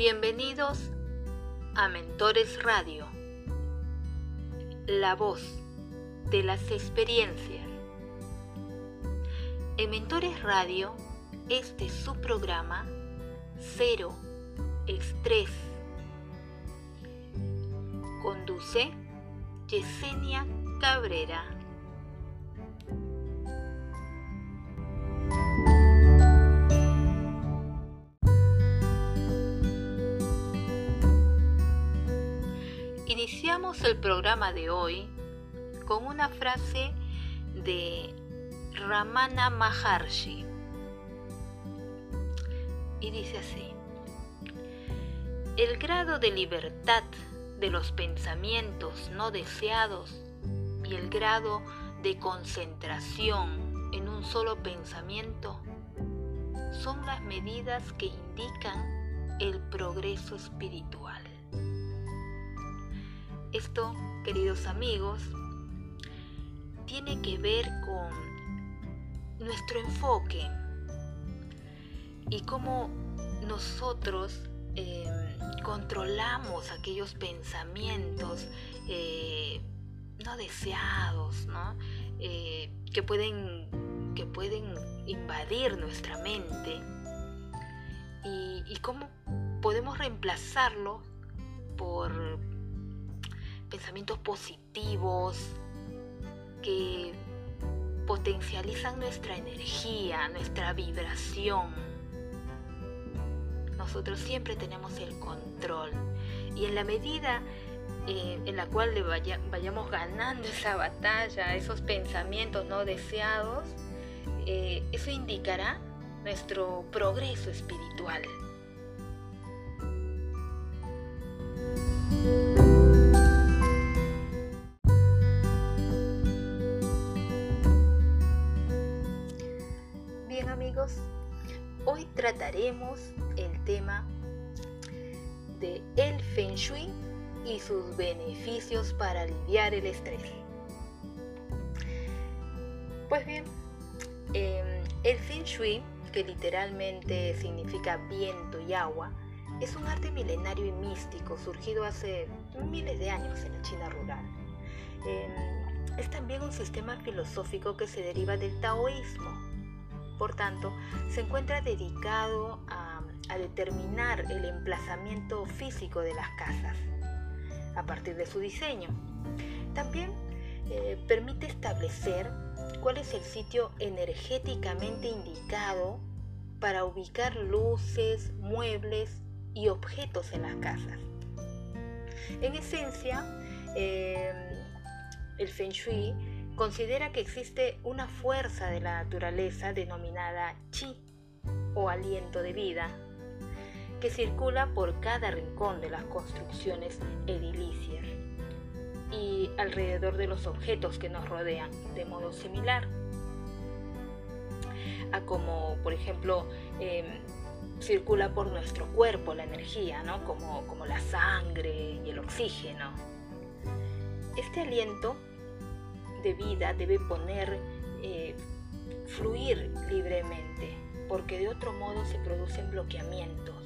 Bienvenidos a Mentores Radio, la voz de las experiencias. En Mentores Radio, este es su programa Cero Estrés. Conduce Yesenia Cabrera. Iniciamos el programa de hoy con una frase de Ramana Maharshi. Y dice así, el grado de libertad de los pensamientos no deseados y el grado de concentración en un solo pensamiento son las medidas que indican el progreso espiritual. Esto, queridos amigos, tiene que ver con nuestro enfoque y cómo nosotros em, controlamos aquellos pensamientos eh, no deseados, eh, que, pueden, que pueden invadir nuestra mente y, y cómo podemos reemplazarlo por pensamientos positivos que potencializan nuestra energía, nuestra vibración. Nosotros siempre tenemos el control y en la medida eh, en la cual le vayamos ganando esa batalla, esos pensamientos no deseados, eh, eso indicará nuestro progreso espiritual. Hoy trataremos el tema de el Feng Shui y sus beneficios para aliviar el estrés. Pues bien, em, el Feng Shui, que literalmente significa viento y agua, es un arte milenario y místico surgido hace miles de años en la China rural. Em, es también un sistema filosófico que se deriva del taoísmo por tanto, se encuentra dedicado a, determinar el emplazamiento físico de las casas a partir de su diseño. También eh, permite establecer cuál es el sitio energéticamente indicado para ubicar luces, muebles y objetos en las casas. En esencia, eh, el Feng Shui considera que existe una fuerza de la naturaleza denominada chi o aliento de vida que circula por cada rincón de las construcciones edilicias y alrededor de los objetos que nos rodean de modo similar a como por ejemplo em, circula por nuestro cuerpo la energía, ¿no? como, como la sangre y el oxígeno. Este aliento de vida debe poner, eh, fluir libremente, porque de otro modo se producen bloqueamientos.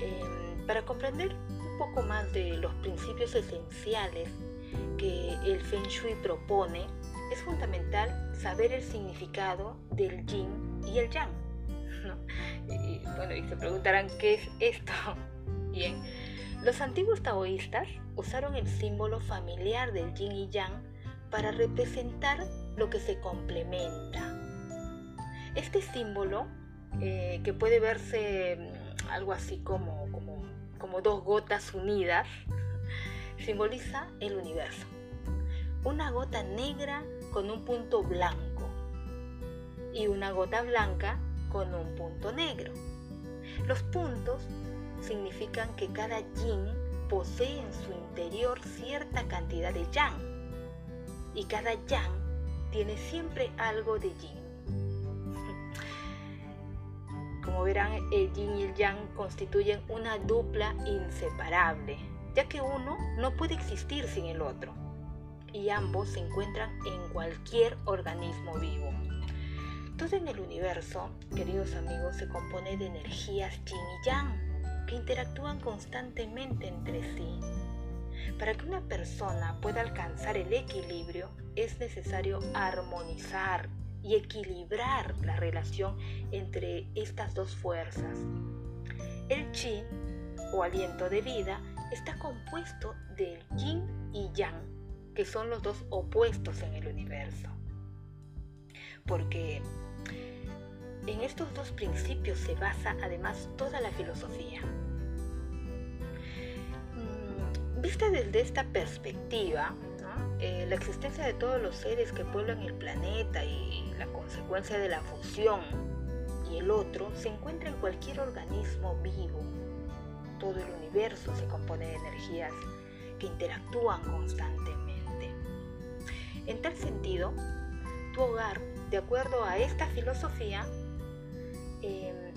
Em, para comprender un poco más de los principios esenciales que el Feng Shui propone, es fundamental saber el significado del yin y el yang. Y, bueno, y se preguntarán qué es esto. Bien, los antiguos taoístas usaron el símbolo familiar del yin y yang para representar lo que se complementa. Este símbolo, eh, que puede verse mm, algo así como, como, como dos gotas unidas, simboliza el universo. Una gota negra con un punto blanco y una gota blanca con un punto negro. Los puntos significan que cada yin posee en su interior cierta cantidad de yang y cada yang tiene siempre algo de yin. Como verán, el yin y el yang constituyen una dupla inseparable, ya que uno no puede existir sin el otro y ambos se encuentran en cualquier organismo vivo. Todo en el universo, queridos amigos, se compone de energías yin y yang que interactúan constantemente entre sí. Para que una persona pueda alcanzar el equilibrio es necesario armonizar y equilibrar la relación entre estas dos fuerzas. El chi, o aliento de vida, está compuesto del yin y yang, que son los dos opuestos en el universo. Porque en estos dos principios se basa además toda la filosofía. Mm, vista desde esta perspectiva, eh, la existencia de todos los seres que pueblan el planeta y la consecuencia de la fusión y el otro se encuentra en cualquier organismo vivo. Todo el universo se compone de energías que interactúan constantemente. En tal sentido, tu hogar, de acuerdo a esta filosofía,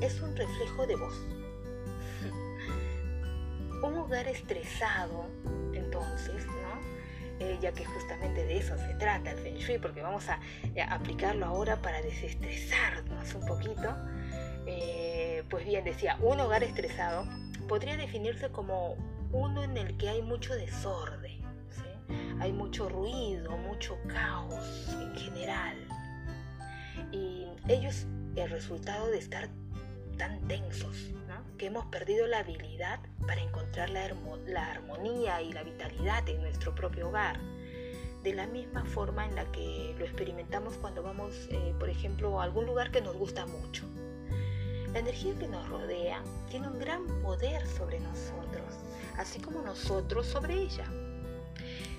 es un reflejo de vos. un hogar estresado, entonces, eh, ya que justamente de eso se trata el Feng Shui, porque vamos a, eh, aplicarlo ahora para desestresarnos un poquito. Eh, pues bien, decía, un hogar estresado podría definirse como uno en el que hay mucho desorden, hay mucho ruido, mucho caos en general. Y ellos el resultado de estar tan tensos, que hemos perdido la habilidad para encontrar la, armonía y la vitalidad en nuestro propio hogar. De la misma forma en la que lo experimentamos cuando vamos, eh, por ejemplo, a algún lugar que nos gusta mucho. La energía que nos rodea tiene un gran poder sobre nosotros, así como nosotros sobre ella.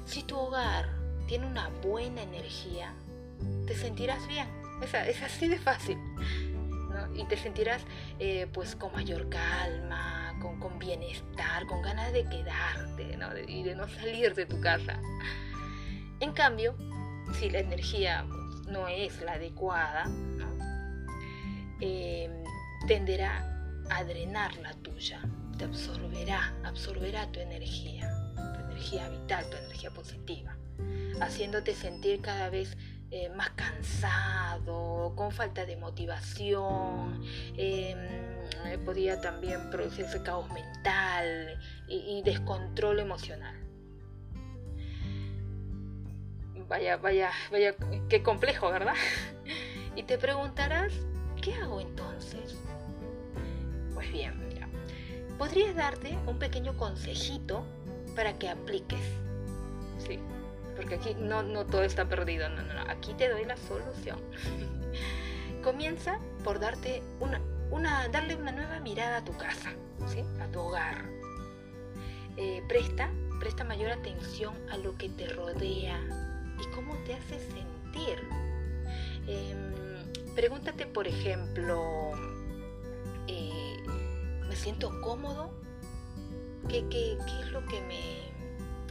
Si tu hogar tiene una buena energía, te sentirás bien. es así de fácil y te sentirás eh, pues con mayor calma, con, bienestar, con ganas de quedarte y de no salir de tu casa. En cambio, si la energía no es la adecuada, em, tenderá a drenar la tuya, te absorberá, absorberá tu energía, tu energía vital, tu energía positiva, haciéndote sentir cada vez eh, más cansado, con falta de motivación, em, eh, podía también producirse caos mental y, descontrol emocional. Vaya, vaya, vaya, qué complejo, ¿verdad? Y te preguntarás, ¿qué hago entonces? Pues bien, mira, podría darte un pequeño consejito para que apliques. ¿sí? Porque aquí no, no todo está perdido, no, no, no, aquí te doy la solución. Comienza por darte una, una, darle una nueva mirada a tu casa, a tu hogar. Eh, presta, presta mayor atención a lo que te rodea y cómo te hace sentir. Em, pregúntate, por ejemplo, eh, ¿me siento cómodo? ¿Qué, qué, ¿Qué es lo que me,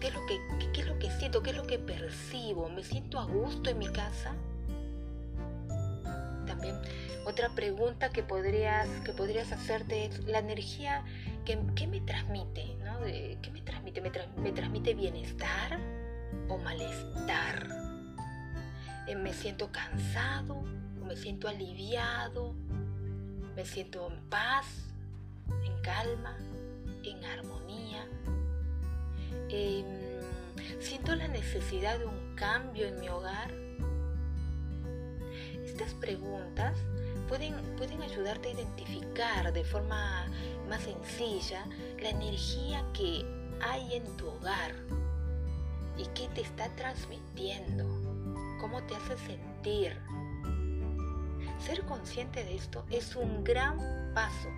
¿Qué es, lo que, qué, es lo que siento? ¿Qué es lo que percibo? ¿Me siento a gusto en mi casa? También otra pregunta que podrías, que podrías hacerte es la energía que, me transmite, ¿no? ¿Qué me transmite? ¿Me, transmite bienestar o malestar? Eh, ¿Me siento cansado o me siento aliviado? ¿Me siento en paz, en calma, en armonía? Em, ¿Siento la necesidad de un cambio en mi hogar? Estas preguntas pueden, pueden ayudarte a identificar de forma más sencilla la energía que hay en tu hogar y qué te está transmitiendo, cómo te hace sentir. Ser consciente de esto es un gran paso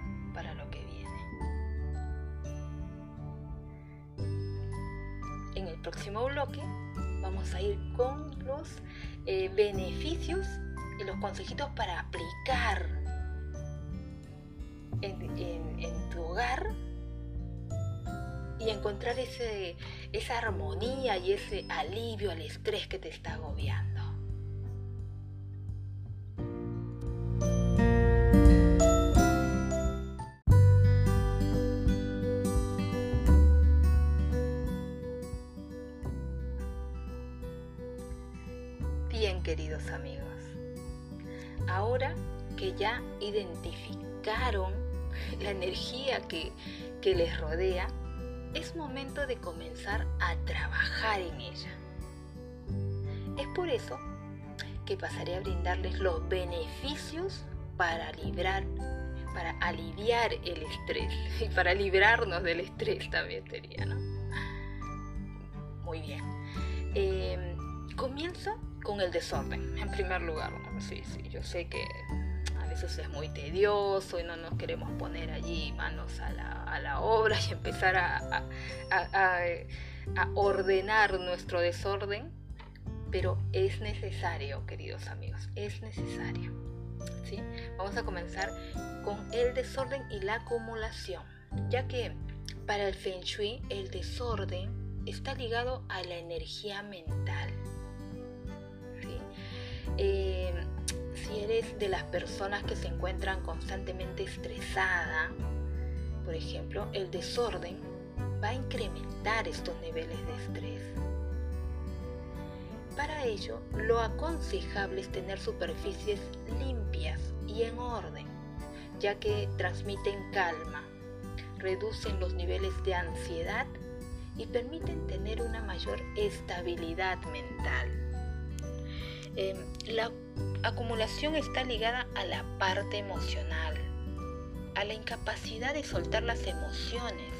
en el próximo bloque vamos a ir con los eh, beneficios y los consejitos para aplicar en, tu hogar y encontrar ese, esa armonía y ese alivio al estrés que te está agobiando. Ahora que ya identificaron la energía que, que les rodea, es momento de comenzar a trabajar en ella. Es por eso que pasaré a brindarles los beneficios para librar, para aliviar el estrés y para librarnos del estrés también ¿no? Muy bien. Eh, comienzo con el desorden, en primer lugar. Sí, sí, yo sé que a veces es muy tedioso y no nos queremos poner allí manos a la, obra y empezar a, a ordenar nuestro desorden, pero es necesario, queridos amigos, es necesario. ¿sí? Vamos a comenzar con el desorden y la acumulación, ya que para el Feng Shui el desorden está ligado a la energía mental. Eh, si eres de las personas que se encuentran constantemente estresada, por ejemplo, el desorden va a incrementar estos niveles de estrés. Para ello, lo aconsejable es tener superficies limpias y en orden, ya que transmiten calma, reducen los niveles de ansiedad y permiten tener una mayor estabilidad mental. Em, la acumulación está ligada a la parte emocional, a la incapacidad de soltar las emociones.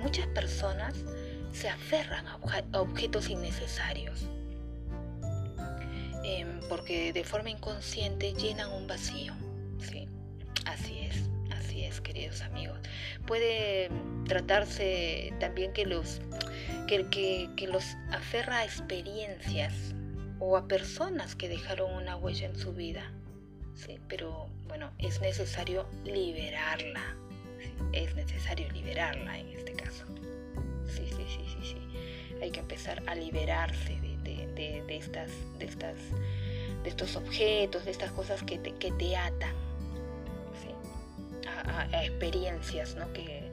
Muchas personas se aferran a, objetos innecesarios em, porque de forma inconsciente llenan un vacío. ¿sí? Así es, así es, queridos amigos. Puede tratarse también que los, que, que los aferra a experiencias o a personas que dejaron una huella en su vida. ¿sí? Pero bueno, es necesario liberarla. Es necesario liberarla en este caso. Sí, sí, sí, sí, sí. Hay que empezar a liberarse de, estas, de, estas, de estos objetos, de estas cosas que te, que te atan ¿sí? a, experiencias ¿no? que,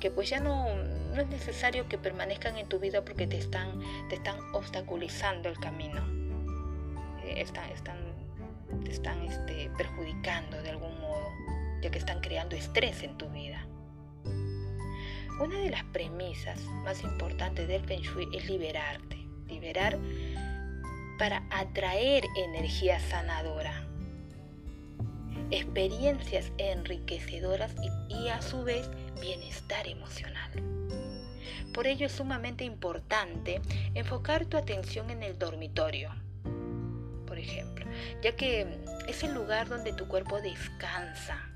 que pues ya no, no es necesario que permanezcan en tu vida porque te están, te están obstaculizando el camino están, están, te están este, perjudicando de algún modo, ya que están creando estrés en tu vida. Una de las premisas más importantes del Feng Shui es liberarte, liberar para atraer energía sanadora, experiencias enriquecedoras y a su vez bienestar emocional. Por ello es sumamente importante enfocar tu atención en el dormitorio, ejemplo, ya que es el lugar donde tu cuerpo descansa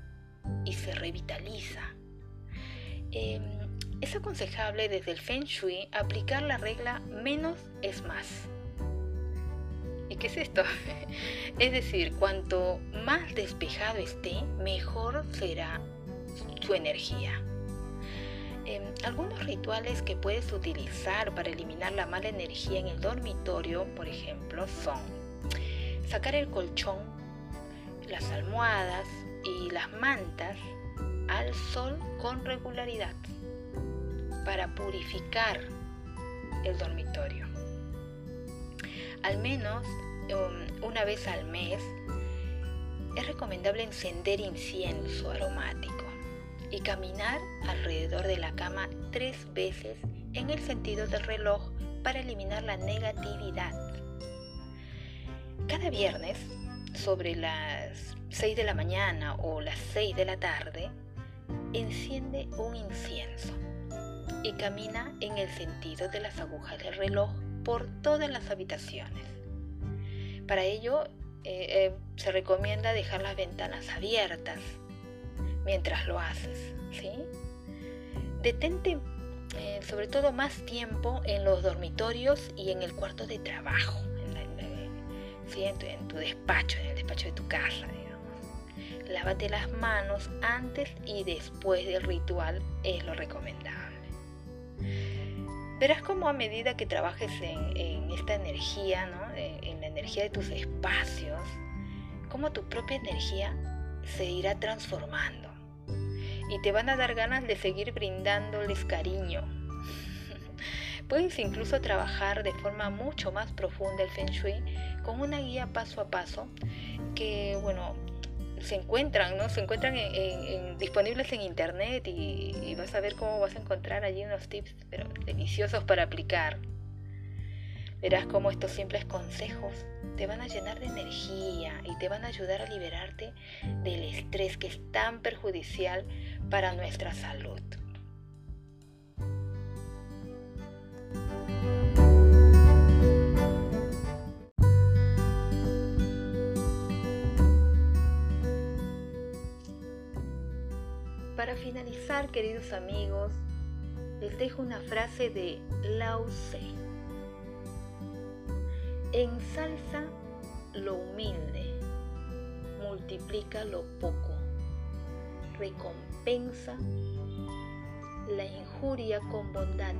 y se revitaliza. Em, es aconsejable desde el Feng Shui aplicar la regla menos es más. ¿Y qué es esto? es decir, cuanto más despejado esté, mejor será su energía. Em, algunos rituales que puedes utilizar para eliminar la mala energía en el dormitorio, por ejemplo, son sacar el colchón, las almohadas y las mantas al sol con regularidad para purificar el dormitorio. Al menos um, una vez al mes es recomendable encender incienso aromático y caminar alrededor de la cama tres veces en el sentido del reloj para eliminar la negatividad cada viernes, sobre las 6 de la mañana o las 6 de la tarde, enciende un incienso y camina en el sentido de las agujas del reloj por todas las habitaciones. Para ello, eh, eh, se recomienda dejar las ventanas abiertas mientras lo haces. ¿sí? Detente eh, sobre todo más tiempo en los dormitorios y en el cuarto de trabajo en tu despacho, en el despacho de tu casa, digamos. Lávate las manos antes y después del ritual es lo recomendable. Verás cómo a medida que trabajes en, esta energía, en la energía de tus espacios, cómo tu propia energía se irá transformando y te van a dar ganas de seguir brindándoles cariño. Puedes incluso trabajar de forma mucho más profunda el Feng Shui con una guía paso a paso que, bueno, se encuentran, ¿no? Se encuentran disponibles en internet y, y, vas a ver cómo vas a encontrar allí unos tips, pero deliciosos para aplicar. Verás cómo estos simples consejos te van a llenar de energía y te van a ayudar a liberarte del estrés que es tan perjudicial para nuestra salud. Para finalizar, queridos amigos, les dejo una frase de Lao Tse. Ensalza lo humilde, multiplica lo poco, recompensa la injuria con bondad,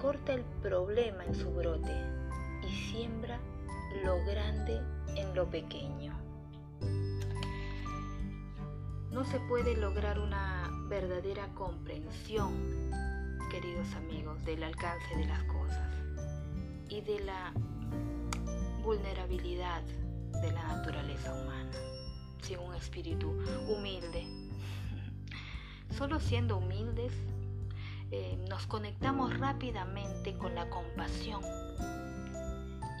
corta el problema en su brote y siembra lo grande en lo pequeño. No se puede lograr una verdadera comprensión, queridos amigos, del alcance de las cosas y de la vulnerabilidad de la naturaleza humana sin un espíritu humilde. Solo siendo humildes eh, nos conectamos rápidamente con la compasión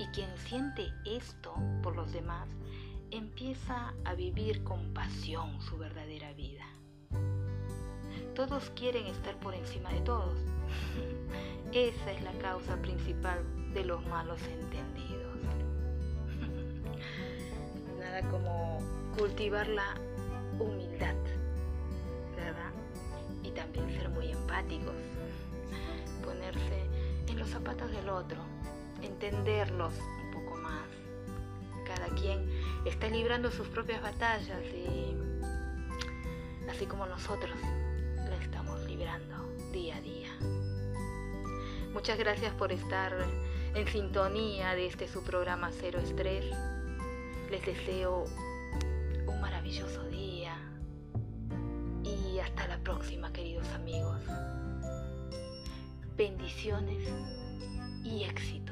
y quien siente esto por los demás empieza a vivir con pasión su verdadera vida. Todos quieren estar por encima de todos. Esa es la causa principal de los malos entendidos. Nada como cultivar la humildad, ¿verdad? Y también ser muy empáticos, ponerse en los zapatos del otro, entenderlos un poco más. Cada quien está librando sus propias batallas y así como nosotros la estamos librando día a día. Muchas gracias por estar en sintonía de este su programa Cero Estrés. Les deseo un maravilloso día y hasta la próxima queridos amigos. Bendiciones y éxito.